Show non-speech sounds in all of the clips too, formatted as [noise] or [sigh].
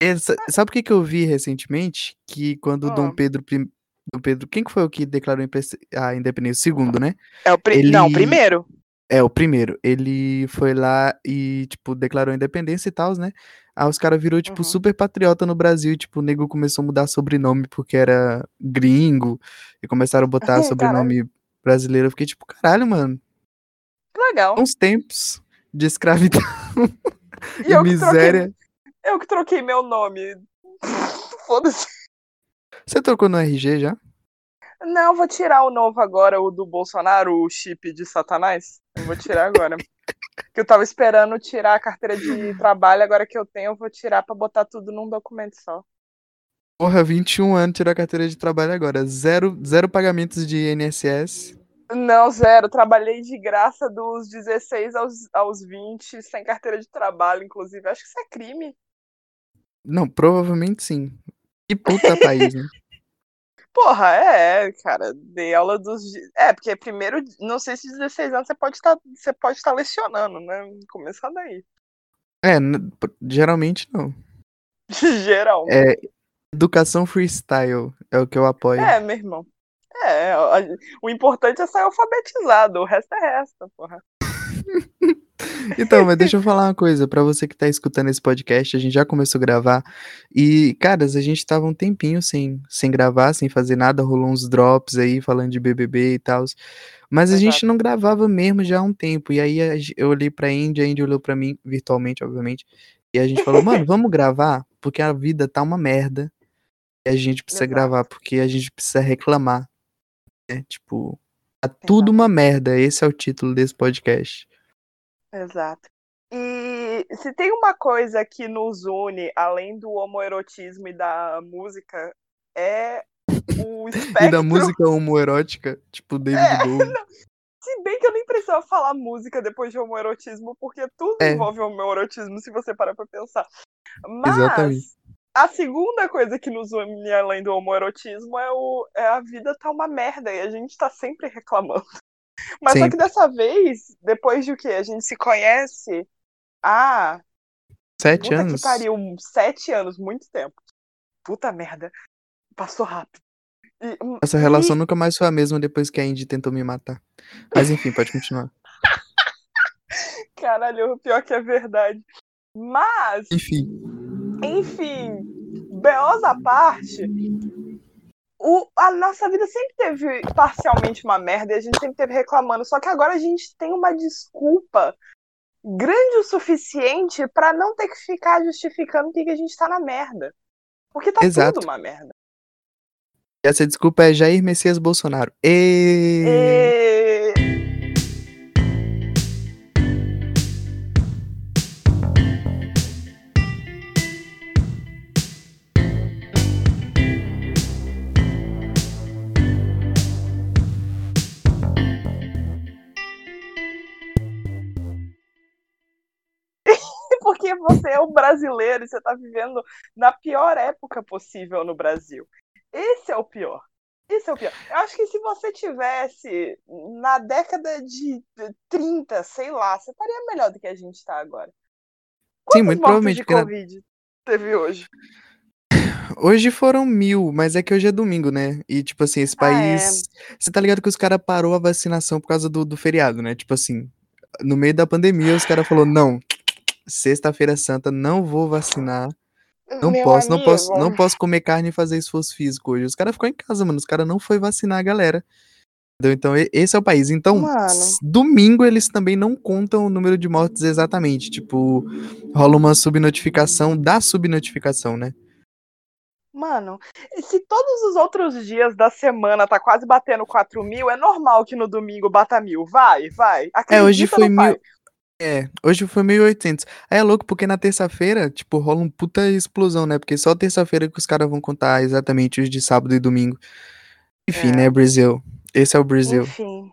Essa, sabe o que, que eu vi recentemente? Que quando Ah. Dom Pedro I- Dom Pedro, quem que foi o que declarou a independência? O segundo, né? É o. Ele- Não, primeiro. É, o primeiro. Ele foi lá e, tipo, declarou a independência e tal, né? Aí os caras virou, tipo, Uhum. super patriota no Brasil. E, tipo, o nego começou a mudar sobrenome porque era gringo. E começaram a botar [laughs] sobrenome brasileiro. Eu fiquei, tipo, caralho, mano. Que legal. Uns tempos de escravidão E [laughs] e, miséria. troquei, eu que troquei meu nome. [laughs] Foda-se. Você trocou no RG já? Não, vou tirar o novo agora, o do Bolsonaro, o chip de Satanás. Eu vou tirar agora. [laughs] que eu tava esperando tirar a carteira de trabalho, agora que eu tenho, eu vou tirar pra botar tudo num documento só. Porra, 21 anos, tirou a carteira de trabalho agora. Zero, zero pagamentos de INSS. Não, zero. Trabalhei de graça dos 16 aos, aos 20, sem carteira de trabalho, inclusive. Acho que isso é crime. Não, provavelmente sim. Que puta país, né? [laughs] Porra, é, cara. Dei aula dos. É, porque primeiro, não sei se 16 anos você pode estar, você pode estar lecionando, né? Começar daí. É, geralmente não. [laughs] Geral. É, educação freestyle é o que eu apoio. É, meu irmão. É, o importante é sair alfabetizado, o resto é resto, porra. [laughs] Então, mas deixa eu falar uma coisa, pra você que tá escutando esse podcast, a gente já começou a gravar e, caras, a gente tava um tempinho sem, sem gravar, sem fazer nada, rolou uns drops aí falando de BBB e tal, mas a gente não gravava mesmo já há um tempo, e aí eu olhei pra Indy, a Indy olhou pra mim, virtualmente, obviamente, e a gente falou, mano, [laughs] vamos gravar, porque a vida tá uma merda, e a gente precisa Exato. gravar, porque a gente precisa reclamar, né, tipo, tá tudo uma merda, esse é o título desse podcast. Exato. E se tem uma coisa que nos une, além do homoerotismo e da música, é o espectro. [laughs] E da música homoerótica, tipo [laughs] David É, Bowie. Se bem que eu nem precisava falar música depois de homoerotismo, porque tudo É. envolve homoerotismo, se você parar pra pensar. Mas Exatamente. a segunda coisa que nos une além do homoerotismo é, o, é a vida tá uma merda e a gente tá sempre reclamando. Mas só que dessa vez, depois de o que? A gente se conhece há Sete Puta anos? que pariu, sete anos, muito tempo. Puta merda. Passou rápido. E, hum, Essa relação nunca mais foi a mesma depois que a Indy tentou me matar. Mas enfim, pode continuar. [laughs] caralho, o pior que é verdade. Mas, Enfim. enfim, BOs à parte, o, a nossa vida sempre teve parcialmente uma merda e a gente sempre teve reclamando. Só que agora a gente tem uma desculpa grande o suficiente pra não ter que ficar justificando que a gente tá na merda. Porque tá Exato. tudo uma merda. Essa desculpa é Jair Messias Bolsonaro. E... E... [laughs] você é um brasileiro e você tá vivendo na pior época possível no Brasil. Esse é o pior. Esse é o pior. Eu acho que se você tivesse na década de 30, sei lá, você estaria melhor do que a gente tá agora. Sim, Quantos muito mortos provavelmente. de porque na- Covid teve hoje? Hoje foram mil, mas é que hoje é domingo, né? E, tipo assim, esse Ah, é. país. Você tá ligado que os caras parou a vacinação por causa do, do feriado, né? Tipo assim, no meio da pandemia, os caras falaram: não, sexta-feira santa, não vou vacinar. Não Meu posso, não posso, amigo. não posso comer carne e fazer esforço físico hoje. Os caras ficou em casa, mano. Os caras não foi vacinar a galera. Entendeu? Então, esse é o país. Então, Mano. domingo eles também não contam o número de mortes exatamente. Tipo, rola uma subnotificação da subnotificação, né? Mano, se todos os outros dias da semana tá quase batendo 4 mil, é normal que no domingo bata mil. Vai, vai. É, hoje Acredita foi no pai. É, hoje foi 1.800. Aí é louco porque na terça-feira, tipo, rola um puta explosão, né? Porque só terça-feira que os caras vão contar exatamente os de sábado e domingo. Enfim, É. né, Brasil? Esse é o Brasil. Enfim.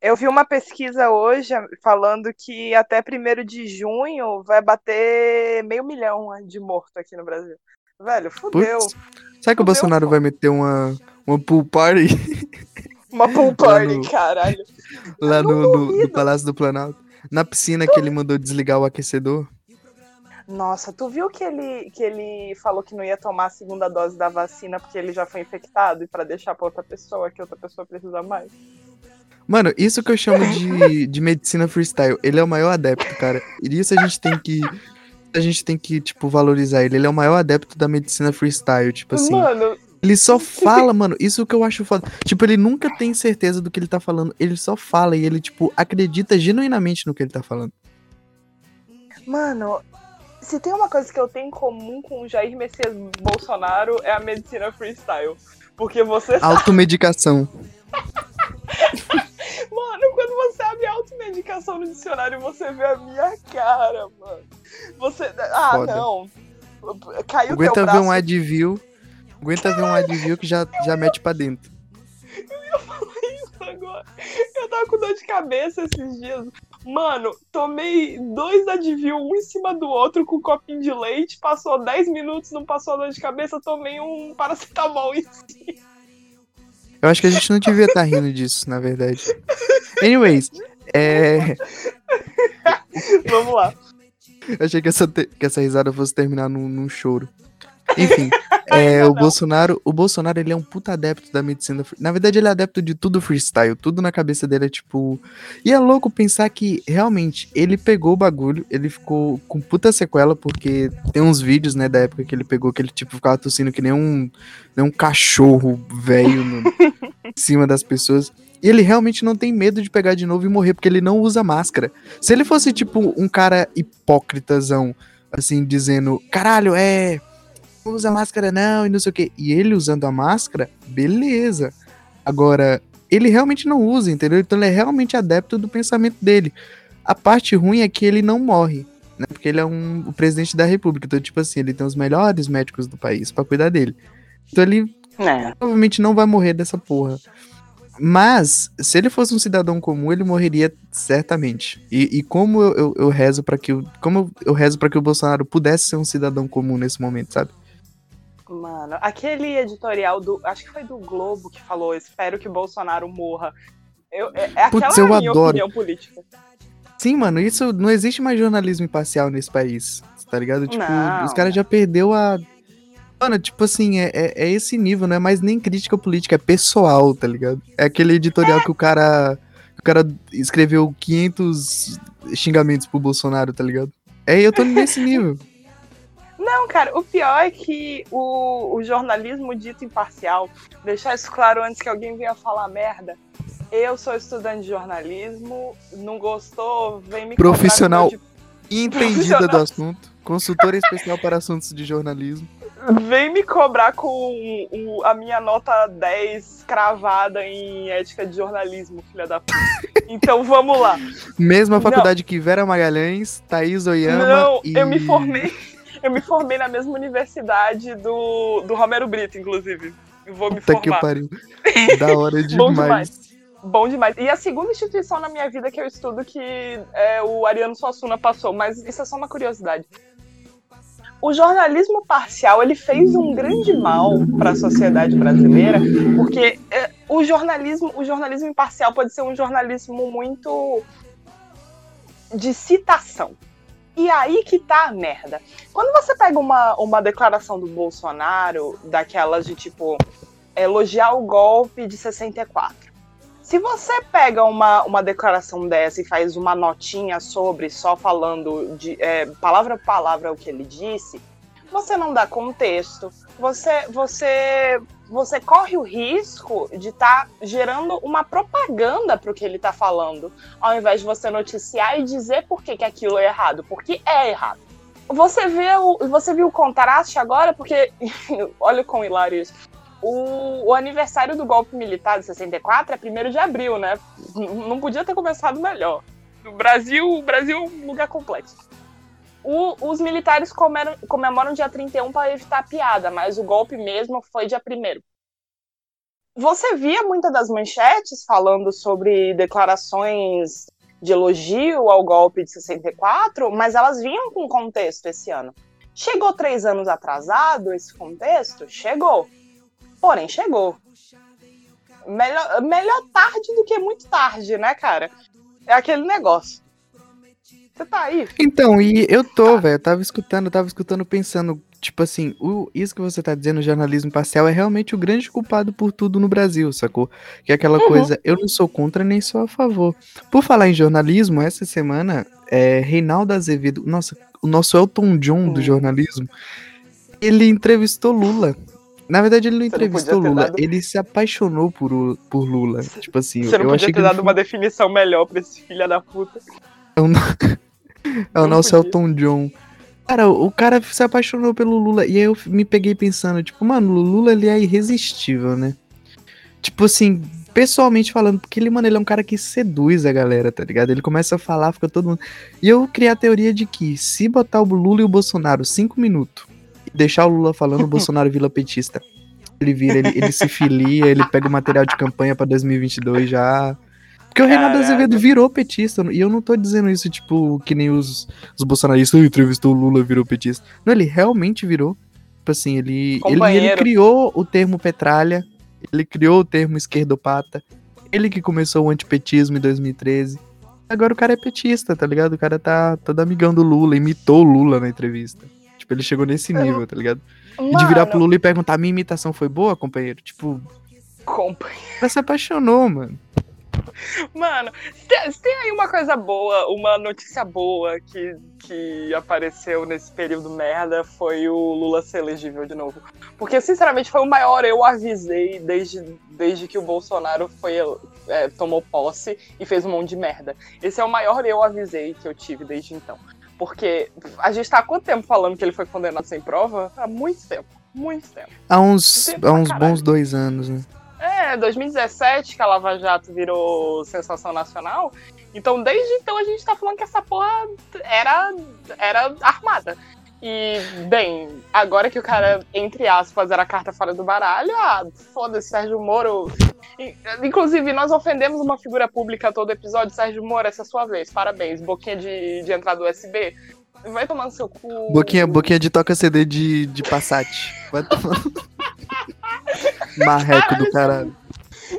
Eu vi uma pesquisa hoje falando que até 1 de junho vai bater meio milhão de morto aqui no Brasil. Velho, fudeu. Putz. Será que o Bolsonaro pô. vai meter uma, uma pool party Uma pool [laughs] Lá party, no- caralho. lá no, no- no. Palácio do Planalto? Na piscina que ele mandou desligar o aquecedor? Nossa, tu viu que ele, que ele falou que não ia tomar a segunda dose da vacina porque ele já foi infectado e para deixar pra outra pessoa, que outra pessoa precisa mais? Mano, isso que eu chamo de, [laughs] de medicina freestyle. Ele é o maior adepto, cara. E isso a gente tem que. A gente tem que, tipo, valorizar ele. Ele é o maior adepto da medicina freestyle. Tipo assim. Mano, Ele só fala, mano, isso que eu acho foda. Tipo, ele nunca tem certeza do que ele tá falando. Ele só fala e ele, tipo, acredita genuinamente no que ele tá falando. mano, se tem uma coisa que eu tenho em comum com o Jair Messias Bolsonaro é a medicina freestyle. Porque você Automedicação. [laughs] mano, quando você abre automedicação no dicionário, você vê a minha cara, mano. Você. Ah, Foda. não. Caiu Aguenta teu ver braço. um Advil. Aguenta ver um Advil que já, já mete pra dentro. isso agora. Eu tava com dor de cabeça esses dias. Mano, tomei dois Advil, um em cima do outro, com um copinho de leite. Passou 10 minutos, não passou a dor de cabeça. Tomei um paracetamol em cima. Eu acho que a gente não devia estar rindo disso, na verdade. Anyways, é. Vamos lá. Eu achei que essa, te- que essa risada fosse terminar num, num choro. Enfim, [laughs] é, o. Bolsonaro, o Bolsonaro ele é um puta adepto da medicina. Na verdade, ele é adepto de tudo freestyle, tudo na cabeça dele é tipo. E é louco pensar que realmente ele pegou o bagulho, ele ficou com puta sequela, porque tem uns vídeos, né, da época que ele pegou, que ele tipo ficava tossindo que nem um, nem um cachorro velho [laughs] em cima das pessoas. E ele realmente não tem medo de pegar de novo e morrer, porque ele não usa máscara. Se ele fosse, tipo, um cara hipócritazão, assim, dizendo, caralho, é. Não usa máscara não, e não sei o quê. E ele usando a máscara, beleza. Agora, ele realmente não usa, entendeu? Então ele é realmente adepto do pensamento dele. A parte ruim é que ele não morre, né? Porque ele é um, o presidente da república. Então, tipo assim, ele tem os melhores médicos do país pra cuidar dele. Então ele É. provavelmente não vai morrer dessa porra. Mas, se ele fosse um cidadão comum, ele morreria certamente. E, e como eu, eu, eu rezo para que o, como eu rezo para que o Bolsonaro pudesse ser um cidadão comum nesse momento, sabe? Mano, aquele editorial do. Acho que foi do Globo que falou: espero que o Bolsonaro morra. Eu, é, é Putz, aquela eu minha adoro. opinião política. Sim, mano, isso não existe mais jornalismo imparcial nesse país, tá ligado? Tipo, Não. os caras já perdeu a Mano, tipo assim, é, é, é esse nível, não é mais nem crítica política, é pessoal, tá ligado? É aquele editorial que o cara que o cara escreveu 500 xingamentos pro Bolsonaro, tá ligado? É, eu tô nesse [laughs] nível. Não, cara, o pior é que o, o jornalismo dito imparcial, deixar isso claro antes que alguém venha falar merda. Eu sou estudante de jornalismo, não gostou, vem me cobrar Profissional. meu Entendida Profissional. do assunto, consultora especial para assuntos de jornalismo. Vem me cobrar com o- a minha nota 10 cravada em ética de jornalismo, filha da puta. Então vamos lá. Mesma faculdade que Vera Magalhães, Thaís Oyama Não, e... eu me formei. Eu me formei na mesma universidade do, do Romero Brito, inclusive. Eu vou me Puta que formar. pariu. [laughs] Da hora Bom demais. demais. Bom demais. E a segunda instituição na minha vida que eu estudo que é, o Ariano Suassuna passou, mas isso é só uma curiosidade. O jornalismo parcial ele fez um grande mal para a sociedade brasileira, porque é, o jornalismo, o jornalismo imparcial pode ser um jornalismo muito de citação. E aí que tá a merda. Quando você pega uma, uma declaração do Bolsonaro, daquelas de tipo elogiar o golpe de 64. Se você pega uma, uma declaração dessa e faz uma notinha sobre, só falando de é, palavra por palavra o que ele disse, você não dá contexto, você, você, você corre o risco de estar gerando uma propaganda para o que ele está falando, ao invés de você noticiar e dizer por que, que aquilo é errado, porque é errado. Você o, você viu o contraste agora, porque [laughs] olha quão hilário isso. O, o aniversário do golpe militar de 64 é 1 de abril, né? Não podia ter começado melhor. O Brasil, o Brasil é um lugar complexo. O- os militares comeram- comemoram dia 31 para evitar piada, mas o golpe mesmo foi dia 1 Você via muitas das manchetes falando sobre declarações de elogio ao golpe de 64, mas elas vinham com contexto esse ano. Chegou três anos atrasado esse contexto? Chegou. Porém, chegou. Melhor, melhor tarde do que muito tarde, né, cara? É aquele negócio. Você tá aí? Então, e eu tô, velho. Eu tava escutando, eu tava escutando pensando, tipo assim, o, isso que você tá dizendo, jornalismo parcial, é realmente o grande culpado por tudo no Brasil, sacou? Que é aquela Uhum. coisa, eu não sou contra nem sou a favor. Por falar em jornalismo, essa semana, é, Reinaldo Azevedo, nossa, o nosso Elton John do Hum. jornalismo, ele entrevistou Lula. Na verdade, ele não Você não entrevistou ter Lula, dado- ele se apaixonou por, o- por Lula. Tipo assim, Você não eu podia achei ter dado uma definição melhor pra esse filho da puta. É o, no- é o nosso. Elton John. Cara, o cara se apaixonou pelo Lula. E aí eu me peguei pensando, tipo, mano, o Lula ele é irresistível, né? Tipo assim, pessoalmente falando, porque ele, mano, ele é um cara que seduz a galera, tá ligado? Ele começa a falar, fica todo mundo. E eu criei a teoria de que se botar o Lula e o Bolsonaro cinco minutos e deixar o Lula falando, o [laughs] Bolsonaro vira petista. Ele vira, ele, ele se filia, ele pega o material de campanha pra 2022 já. Porque o Caralho. Azevedo virou petista, e eu não tô dizendo isso, tipo, que nem os, os bolsonaristas "Ah, entrevistou o Lula, virou petista. Não, ele realmente virou. Tipo assim, ele, ele, ele criou o termo petralha, ele criou o termo esquerdopata, ele que começou o antipetismo em 2013. Agora o cara é petista, tá ligado? O cara tá todo amigão do Lula, imitou o Lula na entrevista. Tipo, ele chegou nesse nível, tá ligado? E de virar pro Mano, Lula e perguntar, minha imitação foi boa, companheiro? Tipo, companheiro. cara se apaixonou, mano. Mano, tem, tem aí uma coisa boa, uma notícia boa que, que apareceu nesse período merda foi o Lula ser elegível de novo. Porque, sinceramente, foi o maior eu avisei desde, desde que o Bolsonaro foi, é, tomou posse e fez um monte de merda. Esse é o maior eu avisei que eu tive desde então. Porque a gente tá há quanto tempo falando que ele foi condenado sem prova? Há muito tempo. Muito tempo. Há uns, Tempo há uns bons dois anos, né? É, 2017 que a Lava Jato virou sensação nacional. Então, desde então, a gente tá falando que essa porra era, era armada. E, bem, agora que o cara, entre aspas, era a carta fora do baralho, ah, foda-se, Sérgio Moro. In- Inclusive, nós ofendemos uma figura pública todo episódio. Sérgio Moro, essa é a sua vez. Parabéns. Boquinha de, de entrada USB. Vai tomar no seu cu. Boquinha, boquinha de toca CD de, de Passat. Vai tomar. [laughs] Marreco do caralho.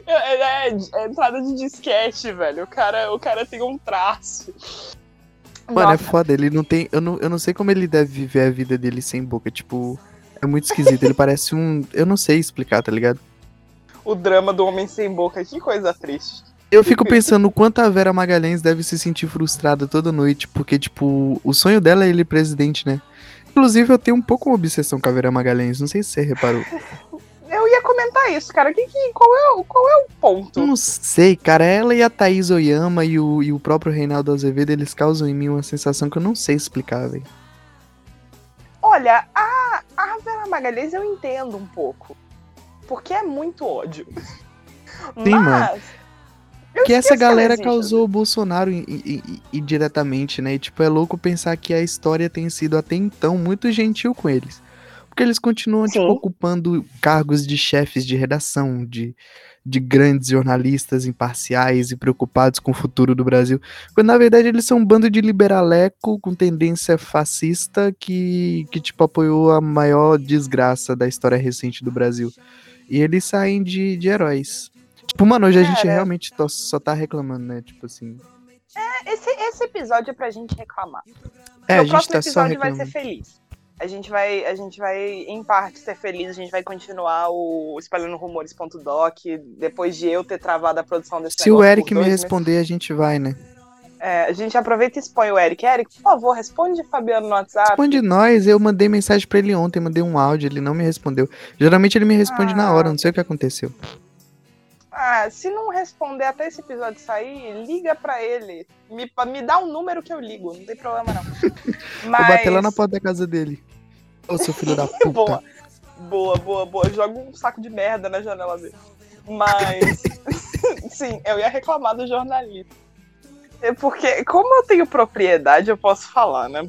É, é- é entrada de disquete, velho. O cara, o cara tem um traço. Mano, é Nossa, foda, ele não tem. Eu não, eu não sei como ele deve viver a vida dele sem boca. Tipo, é muito esquisito. Ele parece um. Eu não sei explicar, tá ligado? o drama do homem sem boca, que coisa triste. Eu fico pensando o quanto a Vera Magalhães deve se sentir frustrada toda noite, porque, tipo, o sonho dela é ele presidente, né? Inclusive, eu tenho um pouco uma obsessão com a Vera Magalhães, não sei se você reparou. [laughs] Eu ia comentar isso, cara. Que, que, qual, é, o- qual é o ponto? Não sei, cara, ela e a Thaís Oyama e o, e o próprio Reinaldo Azevedo, eles causam em mim uma sensação que eu não sei explicar, velho. Olha, a, a Vera Magalhães eu entendo um pouco. Porque é muito ódio. Sim, Mas. mano. Eu Que essa que ela galera existe. causou o Bolsonaro indiretamente, né? E, tipo, é louco pensar que a história tem sido até então muito gentil com eles. Porque eles continuam, tipo, ocupando cargos de chefes de redação, de, de grandes jornalistas imparciais e preocupados com o futuro do Brasil. Quando, na verdade, eles são um bando de liberaleco com tendência fascista que, que tipo, apoiou a maior desgraça da história recente do Brasil. E eles saem de, de heróis. Tipo, mano, hoje a gente Cara. realmente só tá reclamando, né? Tipo assim. Esse, esse episódio é pra gente reclamar. É, a gente próximo tá só episódio vai ser feliz. A gente vai, a gente vai, em parte, ser feliz. A gente vai continuar o Espalhando Rumores.doc. Depois de eu ter travado a produção desse Se o Eric me dois meses. responder, a gente vai, né? É, a gente aproveita e expõe o Eric. Eric, por favor, responde Fabiano no WhatsApp. Responde nós, eu mandei mensagem pra ele ontem, mandei um áudio, ele não me respondeu. Geralmente ele me responde na Ah. hora, não sei o que aconteceu. Ah, se não responder até esse episódio sair, liga pra ele. Me, me dá um número que eu ligo, não tem problema não. Mas... [laughs] Vou bater lá na porta da casa dele. Ô, seu filho da [laughs] puta. Boa, boa, boa, boa. Joga um saco de merda na janela dele. Mas, [laughs] sim, eu ia reclamar do jornalista. É porque, como eu tenho propriedade, eu posso falar, né?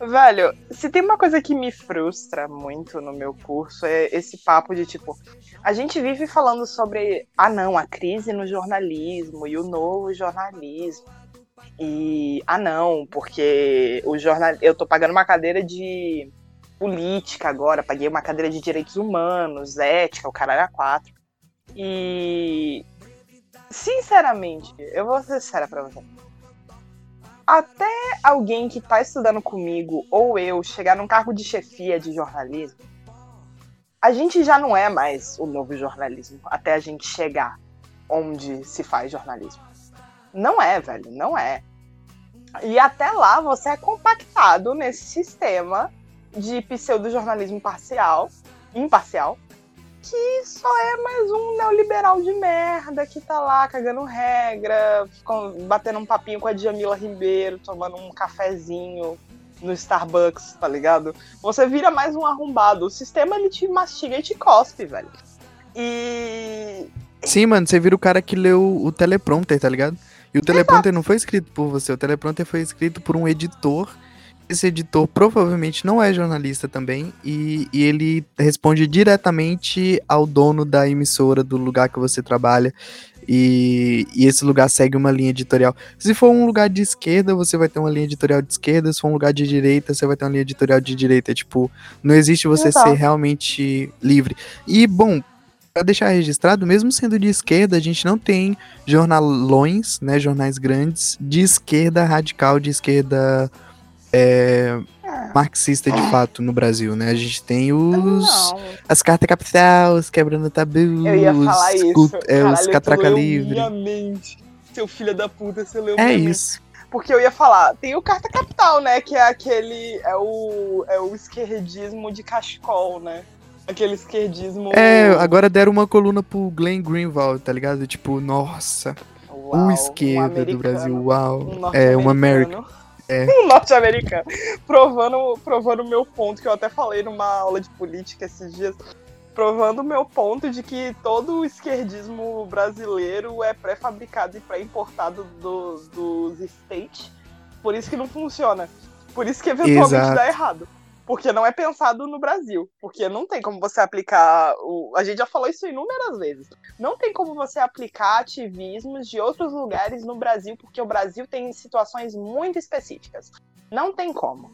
Velho, se tem uma coisa que me frustra muito no meu curso é esse papo de tipo, a gente vive falando sobre, ah não, a crise no jornalismo e o novo jornalismo. E, ah não, porque o jornal, eu tô pagando uma cadeira de política agora, paguei uma cadeira de direitos humanos, ética, o caralho a quatro. E sinceramente, eu vou ser sincera pra você. Até alguém que tá estudando comigo ou eu chegar num cargo de chefia de jornalismo, a gente já não é mais o novo jornalismo até a gente chegar onde se faz jornalismo. Não é, velho, não é. E até lá você é compactado nesse sistema de pseudo-jornalismo parcial, imparcial, que só é mais um neoliberal de merda que tá lá cagando regra, batendo um papinho com a Djamila Ribeiro, tomando um cafezinho no Starbucks, tá ligado? Você vira mais um arrombado. O sistema ele te mastiga e te cospe, velho. E. Sim, mano, você vira o cara que leu o teleprompter, tá ligado? E o teleprompter Exato. não foi escrito por você, o teleprompter foi escrito por um editor esse editor provavelmente não é jornalista também e, e, ele responde diretamente ao dono da emissora do lugar que você trabalha e, e, esse lugar segue uma linha editorial. Se for um lugar de esquerda, você vai ter uma linha editorial de esquerda, se for um lugar de direita, você vai ter uma linha editorial de direita. Tipo, não existe você ser realmente livre. E, bom, para deixar registrado, mesmo sendo de esquerda, a gente não tem jornalões, né, jornais grandes de esquerda radical, de esquerda é, marxista de fato no Brasil, né? A gente tem os não. as cartas capital, os quebrando tabus, Eu ia falar isso. É, Caralho, os catraca livre. Seu filho da puta, você leu É isso. Porque eu ia falar, tem o Carta Capital, né? Que é aquele. É o, é o esquerdismo de cachecol, né? Aquele esquerdismo. É, agora deram uma coluna pro Glenn Greenwald, tá ligado? Tipo, nossa. Uau, o esquerda um do Brasil, uau. Um é, uma América. É. [laughs] Um norte-americano. Provando, provando o meu ponto, que eu até falei numa aula de política esses dias. Provando o meu ponto de que todo o esquerdismo brasileiro é pré-fabricado e pré-importado do, dos states. Por isso que não funciona. Por isso que eventualmente Exato. dá errado. Porque não é pensado no Brasil. Porque não tem como você aplicar. O... A gente já falou isso inúmeras vezes. Não tem como você aplicar ativismos de outros lugares no Brasil, porque o Brasil tem situações muito específicas. Não tem como.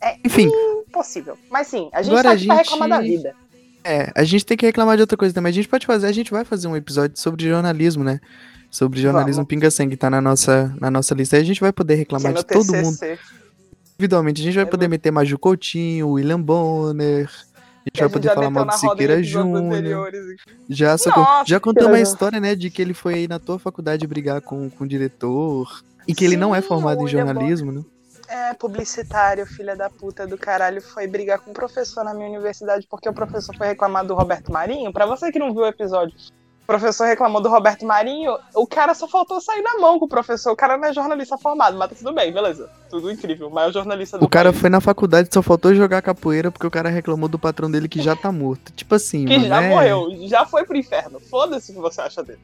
É Enfim. impossível. Mas sim, a gente Agora tá aqui gente... reclamar da vida. É, a gente tem que reclamar de outra coisa também. A gente pode fazer, a gente vai fazer um episódio sobre jornalismo, né? Sobre jornalismo pinga-sangue, tá na nossa, na nossa lista. Aí a gente vai poder reclamar de todo TCC. mundo individualmente. A gente vai é poder meter Maju Coutinho, William Bonner. A gente vai poder falar mal do Siqueira Júnior. Já, Nossa, já contou uma história, né, de que ele foi aí na tua faculdade brigar com, com o diretor. E que Sim, ele não é formado em jornalismo, né? É, publicitário, filha da puta do caralho, foi brigar com um professor na minha universidade porque o professor foi reclamar do Roberto Marinho. Para você que não viu o episódio, o professor reclamou do Roberto Marinho, o cara só faltou sair na mão com o professor. O cara não é jornalista formado, mas tá tudo bem, beleza. Tudo incrível, maior jornalista do O cara país. foi na faculdade só faltou jogar capoeira porque o cara reclamou do patrão dele que já tá morto. Tipo assim, Que já é... morreu, já foi pro inferno. Foda-se o que você acha dele.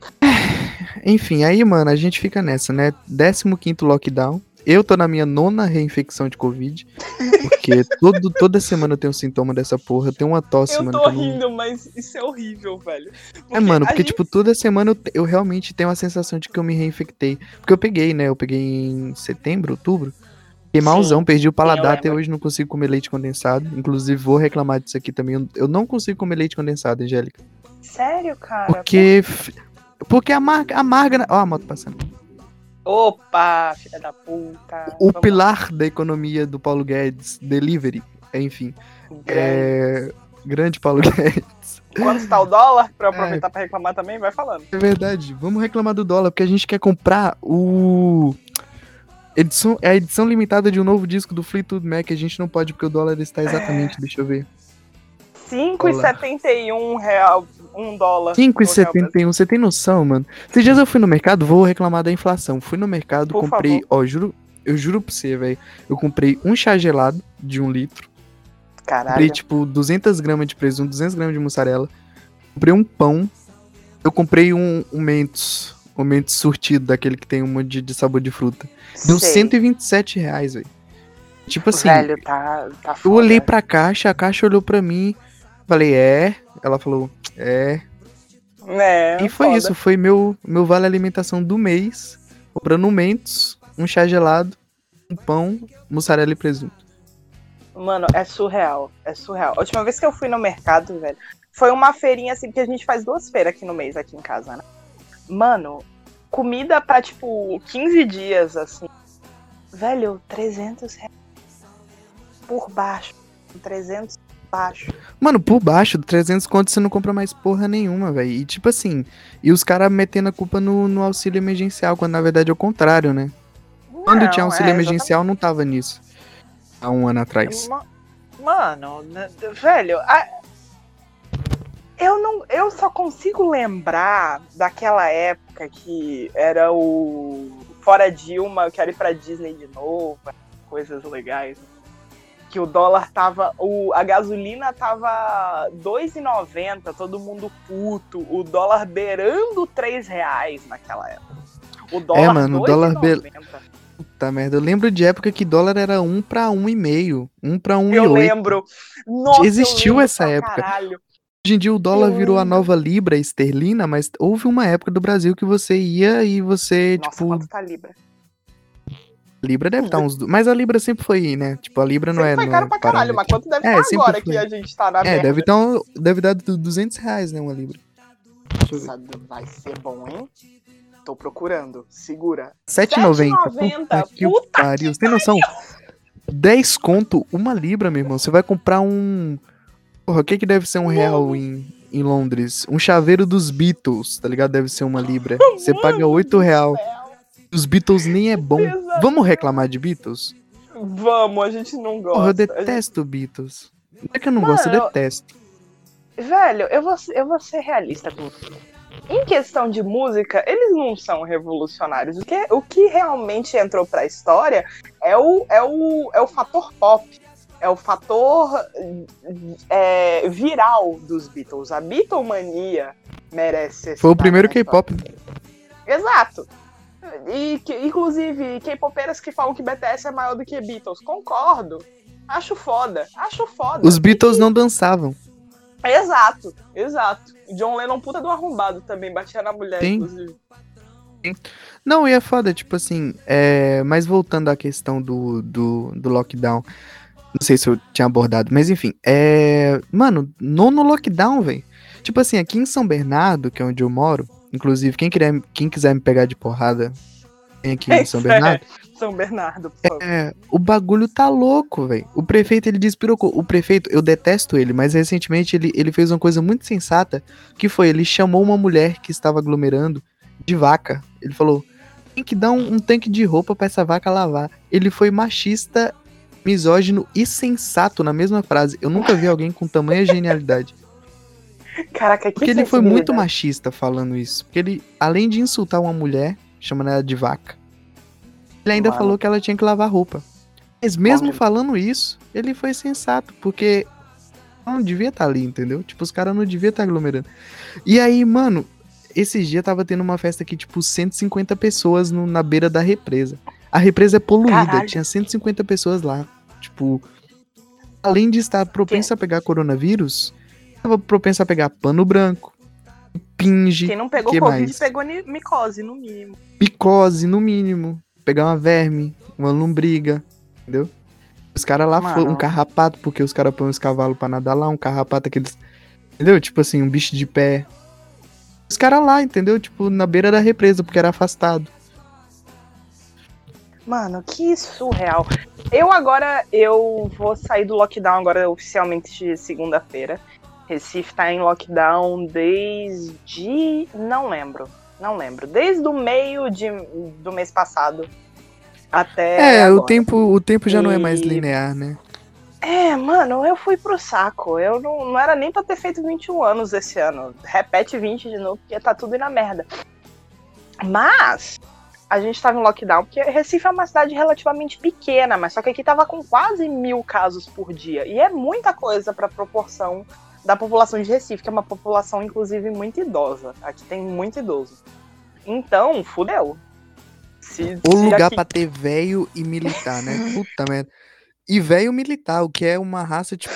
Enfim, aí, mano, a gente fica nessa, né? 15 lockdown. Eu tô na minha nona reinfecção de Covid. Porque [laughs] todo, toda semana eu tenho um sintoma dessa porra. Eu tenho uma tosse, eu mano. Eu tô rindo, não... mas isso é horrível, velho. Porque é, mano, porque, gente... tipo, toda semana eu, eu realmente tenho a sensação de que eu me reinfectei. Porque eu peguei, né? Eu peguei em setembro, outubro. Fiquei malzão, perdi o paladar, até hoje não consigo comer leite condensado. Inclusive, vou reclamar disso aqui também. Eu não consigo comer leite condensado, Angélica. Sério, cara? Porque. Porque amarga. amarga Ó, a moto passando. Opa, filha da puta. O Vamos pilar lá. da economia do Paulo Guedes, delivery, enfim. Grande, é... Grande Paulo [laughs] Guedes. Quanto está o dólar? Para aproveitar é... para reclamar também, vai falando. É verdade. Vamos reclamar do dólar, porque a gente quer comprar o. Edição, é a edição limitada de um novo disco do Fleetwood Mac. A gente não pode, porque o dólar está exatamente. É. Deixa eu ver. 5,71 real um dólar. 5,71. Você tem noção, mano? Esses dias eu fui no mercado, vou reclamar da inflação. Fui no mercado, Por comprei, favor. ó, juro, eu juro pra você, velho. Eu comprei um chá gelado de um litro. Caralho. Comprei, tipo, 200 gramas de presunto, 200 gramas de mussarela. Comprei um pão. Eu comprei um, um Mentos. Um Mentos surtido, daquele que tem um monte de, de sabor de fruta. Deu Sei. 127 reais, velho. Tipo assim. Velho, tá, tá. Eu olhei pra caixa, a caixa olhou pra mim. Falei, é. Ela falou, é. É. E foi foda. isso, foi meu, meu vale alimentação do mês. Comprando Mentos, um chá gelado, um pão, mussarela e presunto. Mano, é surreal. É surreal. A última vez que eu fui no mercado, velho, foi uma feirinha assim, porque a gente faz duas feiras aqui no mês, aqui em casa, né? Mano, comida pra, tipo, 15 dias, assim. Velho, 300 reais por baixo. 300 por baixo. Mano, por baixo, 300 conto você não compra mais porra nenhuma, velho. E tipo assim, e os caras metendo a culpa no, no auxílio emergencial, quando na verdade é o contrário, né? Quando Não, tinha auxílio é, emergencial, não tava nisso. Há um ano atrás. Ma- Mano, né, velho, a- eu não, eu só consigo lembrar daquela época que era o fora Dilma, eu quero ir pra Disney de novo, coisas legais. Que o dólar tava, o, a gasolina tava 2,90, todo mundo puto, o dólar beirando 3 reais naquela época. O dólar mano, o dólar be- 2,90. Puta merda, eu lembro de época que dólar era 1 pra 1,5. 1 pra 1,8. Eu lembro. Nossa, Existiu lembro essa época. Caralho. Hoje em dia o dólar Eu virou a nova libra esterlina, mas houve uma época do Brasil que você ia e você, Nossa, tipo, quanto tá Libra? Libra deve estar uns... du- Mas a libra sempre foi, né? Tipo, a libra não Sempre é... foi não caro é pra caralho, parâmetro. mas quanto deve É, estar sempre agora foi. que a gente tá na É, merda? deve, então, deve dar du- 200 reais, né, uma libra. Nossa, vai ser bom, hein? Tô procurando. Segura. 7,90. 7,90. Puta que Puta pariu. Você tem noção? 10 conto, uma libra, meu irmão. Você vai comprar um... Porra, o que que deve ser um real em, em Londres? Um chaveiro dos Beatles, tá ligado? Deve ser uma libra. Você paga 8 real. Os Beatles nem é bom. Exato. Vamos reclamar de Beatles? Vamos, a gente não gosta. Porra, eu A gente- detesto Beatles. Não é que eu não gosto, eu Mano, detesto. Velho, eu vou, eu vou ser realista com você. Em questão de música, eles não são revolucionários. O que, o que realmente entrou pra história é o, é o, é o fator pop. É o fator é, viral dos Beatles. A Beatlemania merece ser Foi o primeiro. K-pop. Exato. E, que- inclusive, K-popeiras que falam que BTS é maior do que Beatles. Concordo. Acho foda. Acho foda. Os Beatles não dançavam. Exato, exato. John Lennon, puta do arrombado também, batia na mulher, Sim. inclusive. Não, e é foda, tipo assim, é... mas voltando à questão do, do, do lockdown, não sei se eu tinha abordado, mas enfim, é... Mano, nono lockdown, velho. Tipo assim, aqui em São Bernardo, que é onde eu moro, inclusive, quem, quiser, quem quiser me pegar de porrada, vem aqui em São [laughs] Bernardo, São Bernardo, por favor. é, o bagulho tá louco, velho. O prefeito, ele despirocou. O prefeito, eu detesto ele, mas recentemente ele, ele fez uma coisa muito sensata, que foi, ele chamou uma mulher que estava aglomerando de vaca. Ele falou, tem que dar um, um tanque de roupa pra essa vaca lavar. Ele foi machista, misógino e sensato na mesma frase. Eu nunca vi alguém com tamanha genialidade. Caraca, que Porque ele foi muito machista falando isso. Porque ele, além de insultar uma mulher, chamando ela de vaca, ele ainda Mano. falou que ela tinha que lavar roupa. Mas mesmo Homem. falando isso, ele foi sensato, porque ela não devia estar ali, entendeu? Tipo, os caras não deviam estar aglomerando. E aí, mano, esses dias tava tendo uma festa que, tipo, 150 pessoas no- na beira da represa. A represa é poluída, Caralho. tinha 150 pessoas lá. Tipo, além de estar propenso a pegar coronavírus, tava propenso a pegar pano branco, pinge, Quem não pegou que Covid mais? pegou micose, no mínimo. picose, no mínimo. Pegar uma verme, uma lombriga, entendeu? Os caras lá Mano. foram um carrapato, porque os caras põem os cavalos pra nadar lá, um carrapato aqueles. Entendeu? Tipo assim, um bicho de pé. Os caras lá, entendeu? Tipo, na beira da represa, porque era afastado. Mano, que surreal. Eu agora, eu vou sair do lockdown agora oficialmente de segunda-feira. Recife tá em lockdown desde... não lembro, não lembro. Desde o meio de, do mês passado até É, o agora. tempo, o tempo já não é mais E- linear, né? É, mano, eu fui pro saco. Eu não, não era nem pra ter feito 21 anos esse ano. Repete 20 de novo, porque tá tudo indo na merda. Mas a gente tava em lockdown, porque Recife é uma cidade relativamente pequena, mas só que aqui tava com quase mil casos por dia. E é muita coisa pra proporção da população de Recife, que é uma população, inclusive, muito idosa. Aqui tem muito idoso. Então, fudeu. Se, O se lugar aqui- pra ter velho e militar, né? [laughs] Puta merda. E velho militar, o que é uma raça, tipo,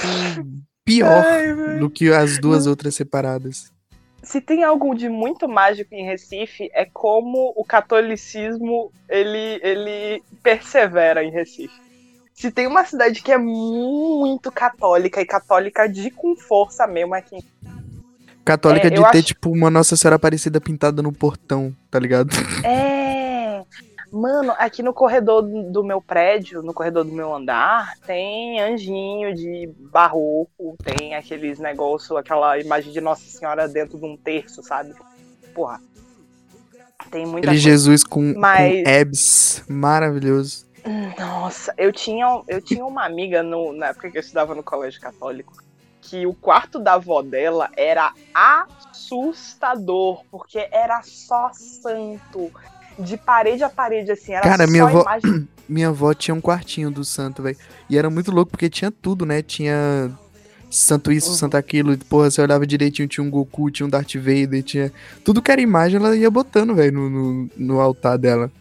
pior Ai, do que as duas outras separadas. se tem algo de muito mágico em Recife, é como o catolicismo ele, ele persevera em Recife. Se tem uma cidade que é muito católica e católica de com força mesmo aqui. Católica É, de ter, acho- tipo, uma Nossa Senhora Aparecida pintada no portão, tá ligado? É. Mano, aqui no corredor do meu prédio, no corredor do meu andar, tem anjinho de barroco, tem aqueles negócios, aquela imagem de Nossa Senhora dentro de um terço, sabe? Porra. Tem muita Aquele coisa. Jesus com, Mas- com abs maravilhoso. Nossa, eu tinha, eu tinha uma amiga no- na época que eu estudava no colégio católico que o quarto da avó dela era assustador, porque era só santo. De parede a parede, assim, era Cara, só minha avó- imagem. [clears throat] Minha avó tinha um quartinho do santo, velho. E era muito louco porque tinha tudo, né? Tinha santo isso, Uhum. santo aquilo. Porra, você olhava direitinho, tinha um Goku, tinha um Darth Vader, tinha... Tudo que era imagem, ela ia botando, velho, no, no, no altar dela.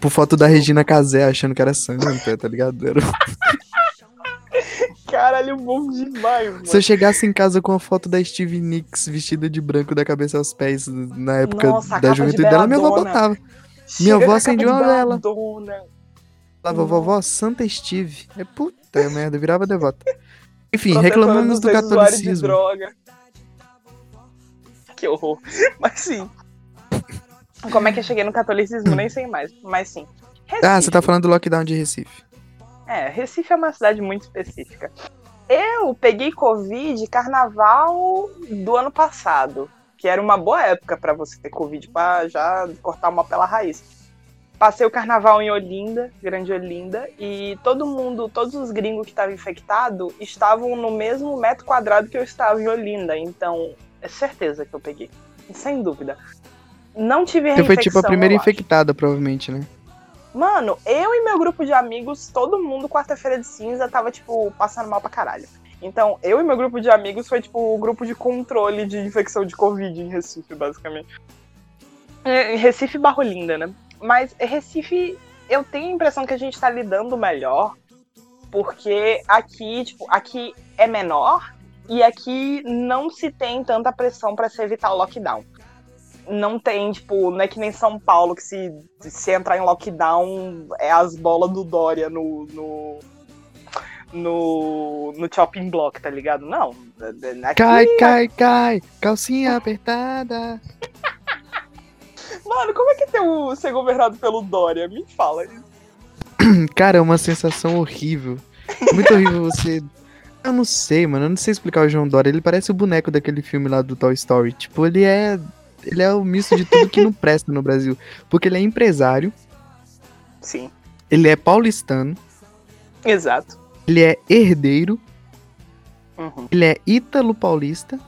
Por foto da Regina Casé, achando que era santa, tá ligado? Era... Caralho, bom demais, mano. Se eu chegasse em casa com a foto da Stevie Nicks vestida de branco da cabeça aos pés na época Nossa, da capa de juventude dela, minha avó botava. Chega minha avó acendia uma vela. Falava, vovó, Santa Steve. É puta merda, virava devota. Enfim, reclamamos do catolicismo. Que horror. Mas sim. Como é que eu cheguei no catolicismo? Nem sei mais. Mas sim. Ah, Recife. você tá falando do lockdown de Recife. É, Recife é uma cidade muito específica. Eu peguei Covid carnaval do ano passado, que era uma boa época pra você ter Covid, pra já cortar uma pela raiz. Passei o carnaval em Olinda, Grande Olinda, e todo mundo, todos os gringos que estavam infectados estavam no mesmo metro quadrado que eu estava em Olinda, então é certeza que eu peguei, sem dúvida. Não tive Você foi tipo a primeira acho. infectada, provavelmente, né? Mano, eu e meu grupo de amigos, todo mundo quarta-feira de cinza tava, tipo, passando mal pra caralho. Então, eu e meu grupo de amigos foi, tipo, o grupo de controle de infecção de Covid em Recife, basicamente. É, Em Recife Barro Linda, né? Mas Recife, eu tenho a impressão que a gente tá lidando melhor, porque aqui, tipo, aqui é menor e aqui não se tem tanta pressão pra se evitar o lockdown não tem, tipo, não é que nem São Paulo, que se, se entrar em lockdown é as bolas do Dória no. no no, no chopping block, tá ligado? Não. Aqui, Cai, cai, cai, calcinha apertada. Mano, como é que é ter o, ser governado pelo Dória? Me fala isso. [clears throat] Cara, é uma sensação horrível. Muito horrível você. Eu não sei, mano. Eu não sei explicar o João Dória. Ele parece o boneco daquele filme lá do Toy Story. Tipo, ele é. Ele é o misto de tudo que não [laughs] presta no Brasil. Porque ele é empresário, Sim, ele é paulistano, exato. ele é herdeiro, Uhum. ele é ítalo-paulista.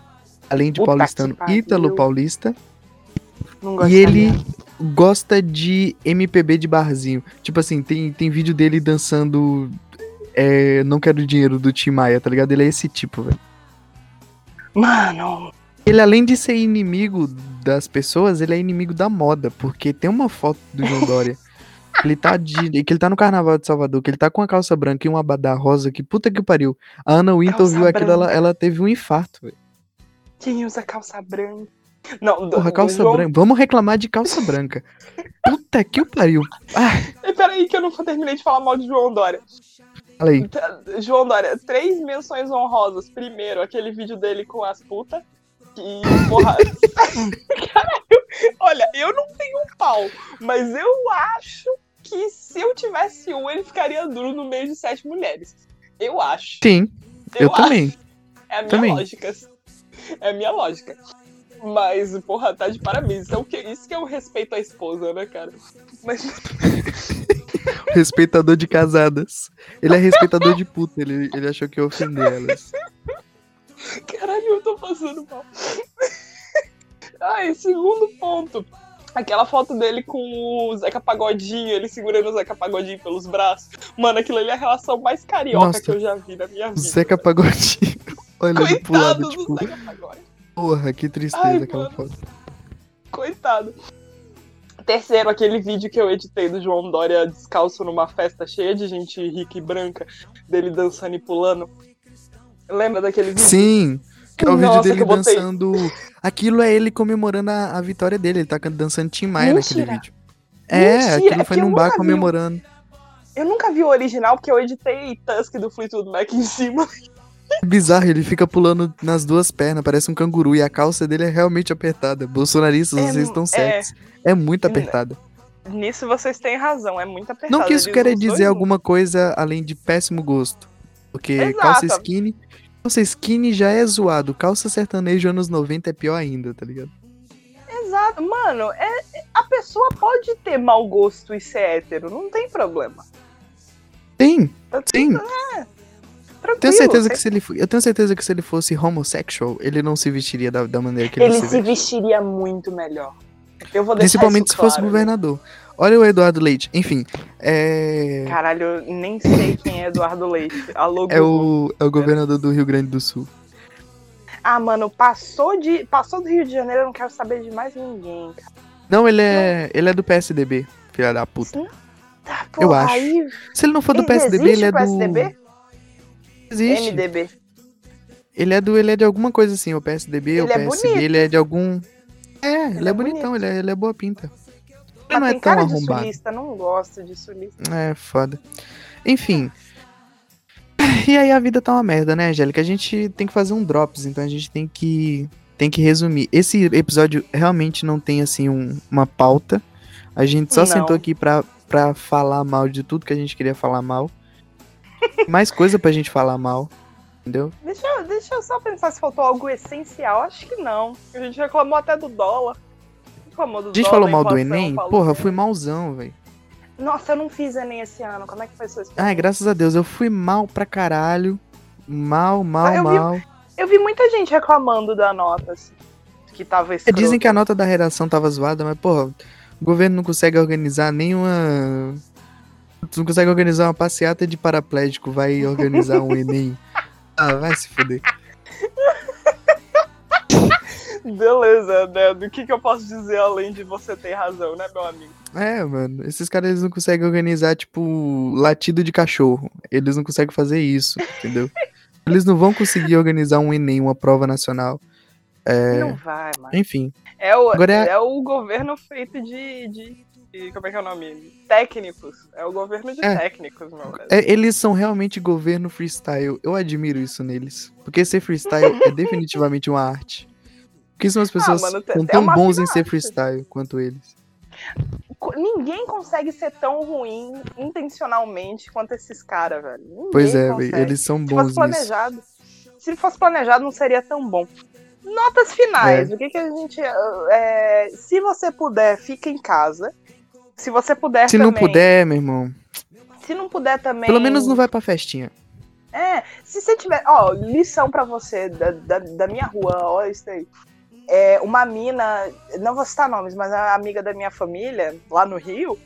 Além de Puta paulistano, ítalo-paulista. E ele gosta de MPB de barzinho. Tipo assim, tem, tem vídeo dele dançando é, Não Quero Dinheiro do Tim Maia, tá ligado? Ele é esse tipo, velho. Mano, Ele, além de ser inimigo das pessoas, ele é inimigo da moda. Porque tem uma foto do João [laughs] Dória. que ele tá de. Que ele tá no carnaval de Salvador, que ele tá com a calça branca e um abadá rosa, que puta que pariu. A Ana Winter Calça viu aquilo, ela, branca. ela teve um infarto, velho. quem usa calça branca? Não, Porra, do calça João- branca. Vamos reclamar de calça branca. [laughs] Puta que o pariu. Ah, Peraí que eu não terminei de falar mal de João Dória. fala aí. João Dória, três menções honrosas. Primeiro, aquele vídeo dele com as putas. Que, porra. Caralho, olha, eu não tenho um pau, mas eu acho que se eu tivesse um, ele ficaria duro no meio de sete mulheres. Eu acho. Sim, eu, acho. também. É a minha também. lógica. É a minha lógica. Mas, porra, tá de parabéns. Isso, é o que, isso que é o respeito à esposa, né, cara? Mas, Respeitador de casadas. Ele é respeitador de puta, ele, ele achou que ia ofender elas. Caralho, eu tô passando mal. Ai, segundo ponto. Aquela foto dele com o Zeca Pagodinho, ele segurando o Zeca Pagodinho pelos braços. Mano, aquilo ali é a relação mais carioca Nossa. que eu já vi na minha vida. Zeca Pagodinho. [laughs] Olha ele pro Coitado lado, do tipo, Zeca Pagodinho. porra, que tristeza Ai, aquela mano. foto. Coitado. Terceiro, aquele vídeo que eu editei do João Dória descalço numa festa cheia de gente rica e branca, dele dançando e pulando. Lembra daquele vídeo? Sim, que é o vídeo dele dançando. Aquilo é ele comemorando a, a vitória dele. Ele tá dançando Tim Maia naquele Mentira. vídeo. É, Mentira, aquilo é foi eu num bar vi. comemorando. Eu nunca vi o original porque eu editei Tusk do Fleetwood Mac em cima. É bizarro, ele fica pulando nas duas pernas, parece um canguru. E a calça dele é realmente apertada. Bolsonaristas, É, vocês estão é. certos. É muito É. apertada. Nisso vocês têm razão, é muito apertado. Não que isso queira dizer alguma coisa além de péssimo gosto. Porque Exato. calça skinny. Calça skinny já é zoado. Calça sertanejo anos 90 é pior ainda, tá ligado? Exato, mano, é, é- a pessoa pode ter mau gosto e ser hétero, não tem problema. Tem, Tá sim. tudo- é, tranquilo. Tenho certeza que tem- se ele, eu tenho certeza que se ele fosse homossexual, ele não se vestiria da, da maneira que ele, ele se se veste. vestiria muito melhor. Eu vou Principalmente se fosse claro. governador. Olha o Eduardo Leite. Enfim, é. Caralho, eu nem sei quem é Eduardo Leite. Alô, É o, é o governador do Rio Grande do Sul. Ah, mano, passou, de, passou do Rio de Janeiro, eu não quero saber de mais ninguém, cara. Não, ele é. Ele é do PSDB, filha da puta. Tá, pô, Eu acho. Aí, Se ele não for do PSDB, ele é do. PSDB? Existe. MDB. Ele é do. Ele é de alguma coisa assim, o PSDB, Ele o é PSB, ele é de algum. É, ele, Ele é, é bonitão, ele é, ele é boa pinta. Mas não é tem tão cara de arrombado. sulista, não gosto de sulista. É, foda. Enfim. E aí a vida tá uma merda, né, Angélica? A gente tem que fazer um drops, então a gente tem que tem que resumir. Esse episódio realmente não tem assim um- uma pauta. A gente só Não. sentou aqui pra, pra falar mal de tudo que a gente queria falar mal. Mais coisa pra gente falar mal, entendeu? Deixa, eu- deixa eu só pensar se faltou algo essencial. Acho que não. A gente reclamou até do dólar. Do A gente falou mal do Enem? Porra, fui malzão, velho. Nossa, eu não fiz Enem esse ano. Como é que foi sua experiência? Ai, graças a Deus, eu fui mal pra caralho. Mal, mal, Ah, eu vi mal. Eu vi muita gente reclamando da nota, assim, que tava escrota. Dizem que a nota da redação tava zoada, mas, porra, o governo não consegue organizar nenhuma. Tu não consegue organizar uma passeata de paraplégico, vai organizar um [laughs] Enem. Ah, vai se fuder. [laughs] Beleza, né? Do que, que eu posso dizer além de você ter razão, né, meu amigo? É, mano, esses caras eles não conseguem organizar, tipo, latido de cachorro. Eles não conseguem fazer isso, [laughs] entendeu? Eles não vão conseguir organizar um Enem, uma prova nacional. Não vai, mano. Enfim. É o, Agora é- é... o governo feito de, de, de- Como é que é o nome? Técnicos. É o governo de É. técnicos, meu. É, eles são realmente governo freestyle. Eu admiro isso neles. Porque ser freestyle é [laughs] definitivamente uma arte. Porque são as pessoas mano, que são é tão uma bons em ser freestyle quanto eles. Ninguém consegue ser tão ruim intencionalmente quanto esses caras, velho. Ninguém Pois é, consegue. eles são Se bons fosse nisso. planejado. Se fosse planejado, não seria tão bom. Notas finais. O que, que a gente. é, se você puder, fica em casa. Se você puder Se também. não puder, meu irmão, Se não puder também. pelo menos não vai pra festinha. É, se você tiver. Ó, lição pra você da, da, da minha rua, ó, isso aí. É, uma mina, não vou citar nomes, mas a amiga da minha família, lá no Rio,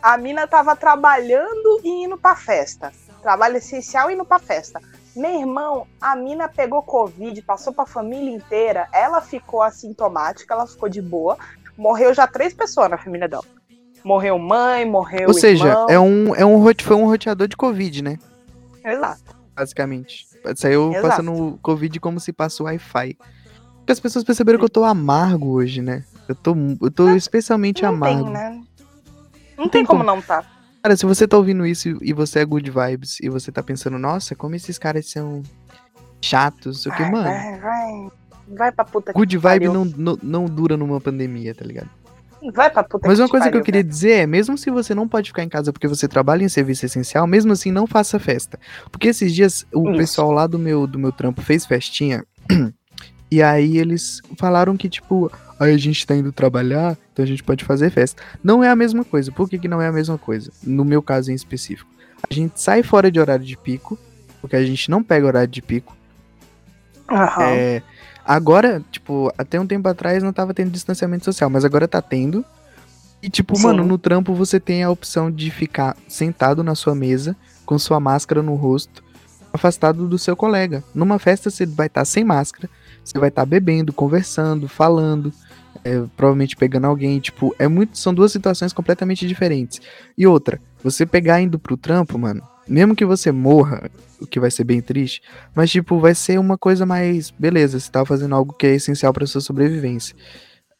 a mina tava trabalhando e indo pra festa. Trabalho essencial e indo pra festa. Meu irmão, a mina pegou Covid, passou pra família inteira, ela ficou assintomática, ela ficou de boa. Morreu já três pessoas na família dela. Morreu mãe, morreu Ou seja, irmão. é um, é um, foi um roteador de Covid, né? Exato. Basicamente. Saiu Exato. passando Covid como se passa o Wi-Fi. Porque as pessoas perceberam que eu tô amargo hoje, né? Eu tô, eu tô especialmente Não amargo. tem, né? Não, tem tem como, como. não tá. Cara, se você tá ouvindo isso e- você é good vibes e você tá pensando, nossa, como esses caras são chatos, o que, mano. Vai, vai. Vai pra puta que Good vibe pariu. não, não, não dura numa pandemia, tá ligado? Vai pra puta Mas que uma te coisa que eu pariu, queria dizer é, mesmo se você não pode ficar em casa porque você trabalha em serviço essencial, mesmo assim não faça festa. Porque esses dias o Isso. pessoal lá do meu, do meu trampo fez festinha [clears throat] e aí eles falaram que, tipo, aí a gente tá indo trabalhar, então a gente pode fazer festa. Não é a mesma coisa. Por que, que não é a mesma coisa? No meu caso em específico. A gente sai fora de horário de pico, porque a gente não pega horário de pico. Aham. É, agora, tipo, até um tempo atrás não tava tendo distanciamento social, mas agora tá tendo. E, tipo, Sim. mano, no trampo você tem a opção de ficar sentado na sua mesa, com sua máscara no rosto, afastado do seu colega. Numa festa você vai estar sem máscara, você vai estar bebendo, conversando, falando, é, provavelmente pegando alguém. Tipo, é muito, são duas situações completamente diferentes. E outra, você pegar indo pro trampo, mano, mesmo que você morra, o que vai ser bem triste, mas, tipo, vai ser uma coisa mais. Beleza, você tá fazendo algo que é essencial pra sua sobrevivência.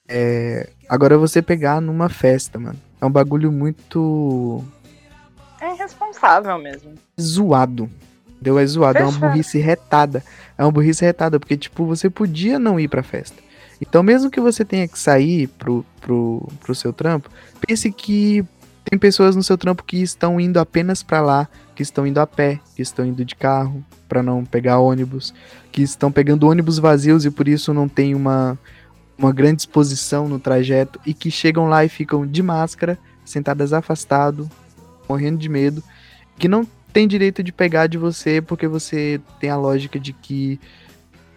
É, agora você pegar numa festa, mano. É um bagulho muito É irresponsável mesmo. zoado. Entendeu? É zoado. É uma burrice retada. É uma burrice retada, porque, tipo, você podia não ir pra festa. Então, mesmo que você tenha que sair pro, pro, pro seu trampo, pense que tem pessoas no seu trampo que estão indo apenas para lá, que estão indo a pé, que estão indo de carro para não pegar ônibus, que estão pegando ônibus vazios e por isso não tem uma, uma grande exposição no trajeto e que chegam lá e ficam de máscara, sentadas afastado, morrendo de medo, que não tem direito de pegar de você porque você tem a lógica de que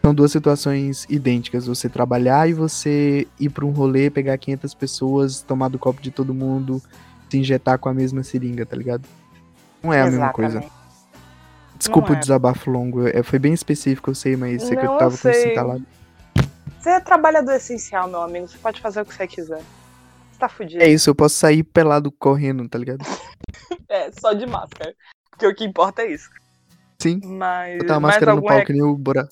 são duas situações idênticas. Você trabalhar e você ir para um rolê, pegar 500 pessoas, tomar do copo de todo mundo, se injetar com a mesma seringa, tá ligado? Não é a mesma coisa. Desculpa Não o é. desabafo longo, é, foi bem específico, eu sei, mas sei que Não, eu tava com isso sei. entalado. Você é trabalhador essencial, meu amigo. Você pode fazer o que você quiser. Você tá fudido. É isso, eu posso sair pelado correndo, tá ligado? [laughs] É, só de máscara. Porque o que importa é isso. Sim. Mas. Botar a máscara no pau, rec- que nem o Bora.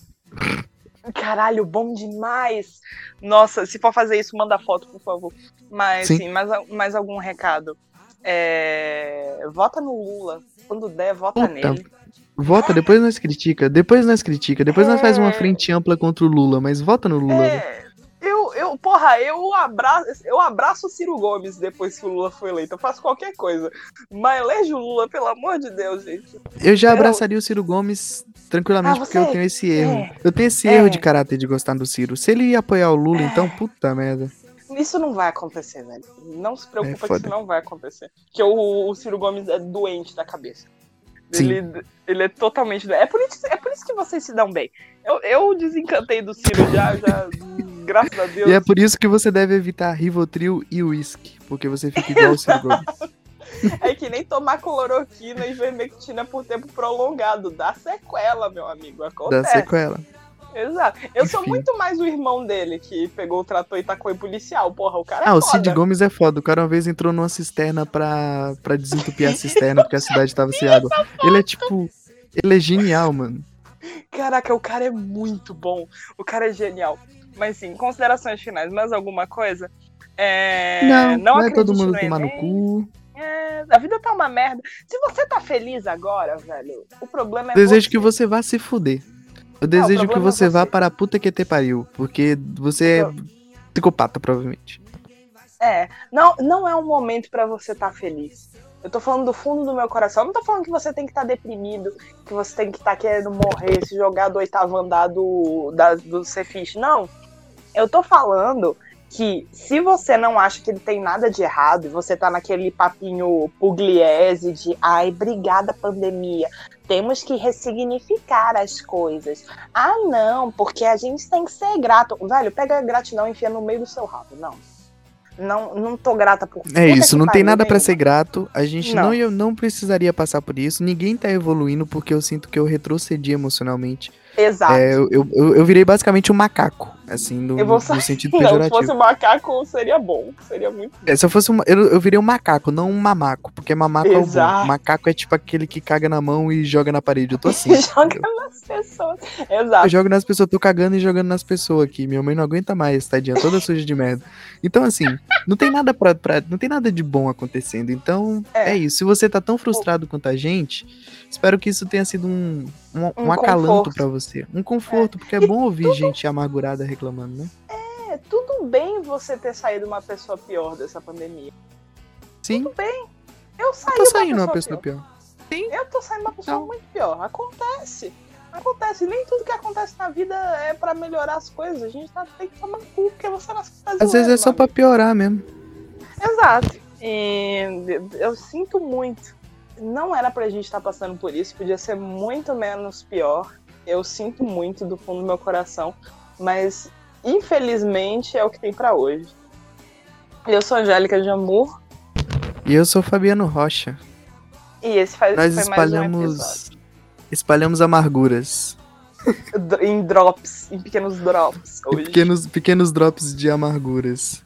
Caralho, bom demais! Nossa, se for fazer isso, manda foto, por favor. Mas, Sim. sim, mais, mais algum recado? É... Vota no Lula. Quando der, vota Puta, nele. Vota, depois nós critica, depois nós critica, depois nós faz uma É. frente ampla contra o Lula, mas vota no Lula. É, eu, eu, porra, eu abraço, eu abraço o Ciro Gomes depois que o Lula foi eleito. Eu faço qualquer coisa. Mas elege o Lula, pelo amor de Deus, gente. Eu já Eu- abraçaria o Ciro Gomes tranquilamente, Ah, porque eu tenho esse erro. é. Eu tenho esse É. erro de caráter de gostar do Ciro. Se ele ia apoiar o Lula, então, puta merda. Isso não vai acontecer, velho. Não se preocupa que É foda. isso não vai acontecer. Porque o, o Ciro Gomes é doente da cabeça. Sim. Ele, ele é totalmente. É por, isso, é por isso que vocês se dão bem. Eu, eu desencantei do Ciro já, já. [laughs] graças a Deus. E é por isso que você deve evitar Rivotril e uísque, porque você fica igual o Ciro Gomes. É que nem tomar cloroquina e vermectina por tempo prolongado. Dá sequela, meu amigo. Dá Acontece. sequela. Exato. Eu sou Enfim. muito mais o irmão dele que pegou o trator e tacou em policial. Porra, o cara é Ah, o foda. Cid Gomes é foda. O cara uma vez entrou numa cisterna pra, pra desentupir a cisterna, porque a cidade tava sem água. Ele é tipo. Ele é genial, mano. Caraca, o cara é muito bom. O cara é genial. Mas sim, considerações finais. Mais alguma coisa? É... não, não é acredite todo mundo no tomar no cu. É, a vida tá uma merda. Se você tá feliz agora, velho, o problema é Desejo você. que você vá se fuder. Eu desejo que problema é você vá você. para a puta que te pariu. Porque você é psicopata, provavelmente. É, não, não é um momento pra você estar feliz. Eu tô falando do fundo do meu coração. Eu não tô falando que você tem que estar deprimido, que você tem que estar querendo morrer, se jogar do oitavo andar do, da, do. Não. Eu tô falando que se você não acha que ele tem nada de errado, e você tá naquele papinho pugliese de ai, obrigada pandemia, temos que ressignificar as coisas. Ah, não, porque a gente tem que ser grato. Velho, pega a gratidão e enfia no meio do seu rabo. Não. Não, não tô grata por É isso, não tem nada pra nenhuma. ser grato. A gente não. Não. eu não precisaria passar por isso. Ninguém tá evoluindo porque eu sinto que eu retrocedi emocionalmente. Exato. É, eu, eu- eu virei basicamente um macaco, assim, no, no sentido [laughs] Não, se pejorativo. fosse um macaco, seria bom. Seria muito bom. É, se eu fosse uma, eu, eu virei um macaco, não um mamaco, porque mamaco é o bom. Exato. Macaco é tipo aquele que caga na mão e joga na parede. Eu tô assim. [laughs] Joga nas pessoas. Exato. Eu jogo nas pessoas, tô cagando e jogando nas pessoas aqui. Minha mãe não aguenta mais, tadinha, toda [laughs] suja de merda. Então, assim, não tem nada pra, pra- não tem nada de bom acontecendo. Então, é. É. isso. Se você tá tão frustrado quanto a gente, espero que isso tenha sido um, um, um Um acalanto pra você. Um conforto, porque é E bom ouvir gente amargurada reclamando, né? É, tudo bem você ter saído uma pessoa pior dessa pandemia. Sim, Tudo bem. Eu saí tô uma saindo pessoa uma pessoa pior. pior. Eu tô saindo uma pessoa Não. muito pior. Acontece. Acontece. Nem tudo que acontece na vida é pra melhorar as coisas. A gente tá, tem que tomar cu, porque você nasceu Às brasileiro, vezes é só pra piorar mesmo. Exato. E eu sinto muito. Não era pra gente estar passando por isso, podia ser muito menos pior. Eu sinto muito do fundo do meu coração, mas infelizmente é o que tem pra hoje. Eu sou Angélica de Amor E eu sou Fabiano Rocha. e esse faz, Nós mais um espalhamos. espalhamos amarguras. Em drops, em pequenos drops [laughs] hoje. pequenos, pequenos drops de amarguras.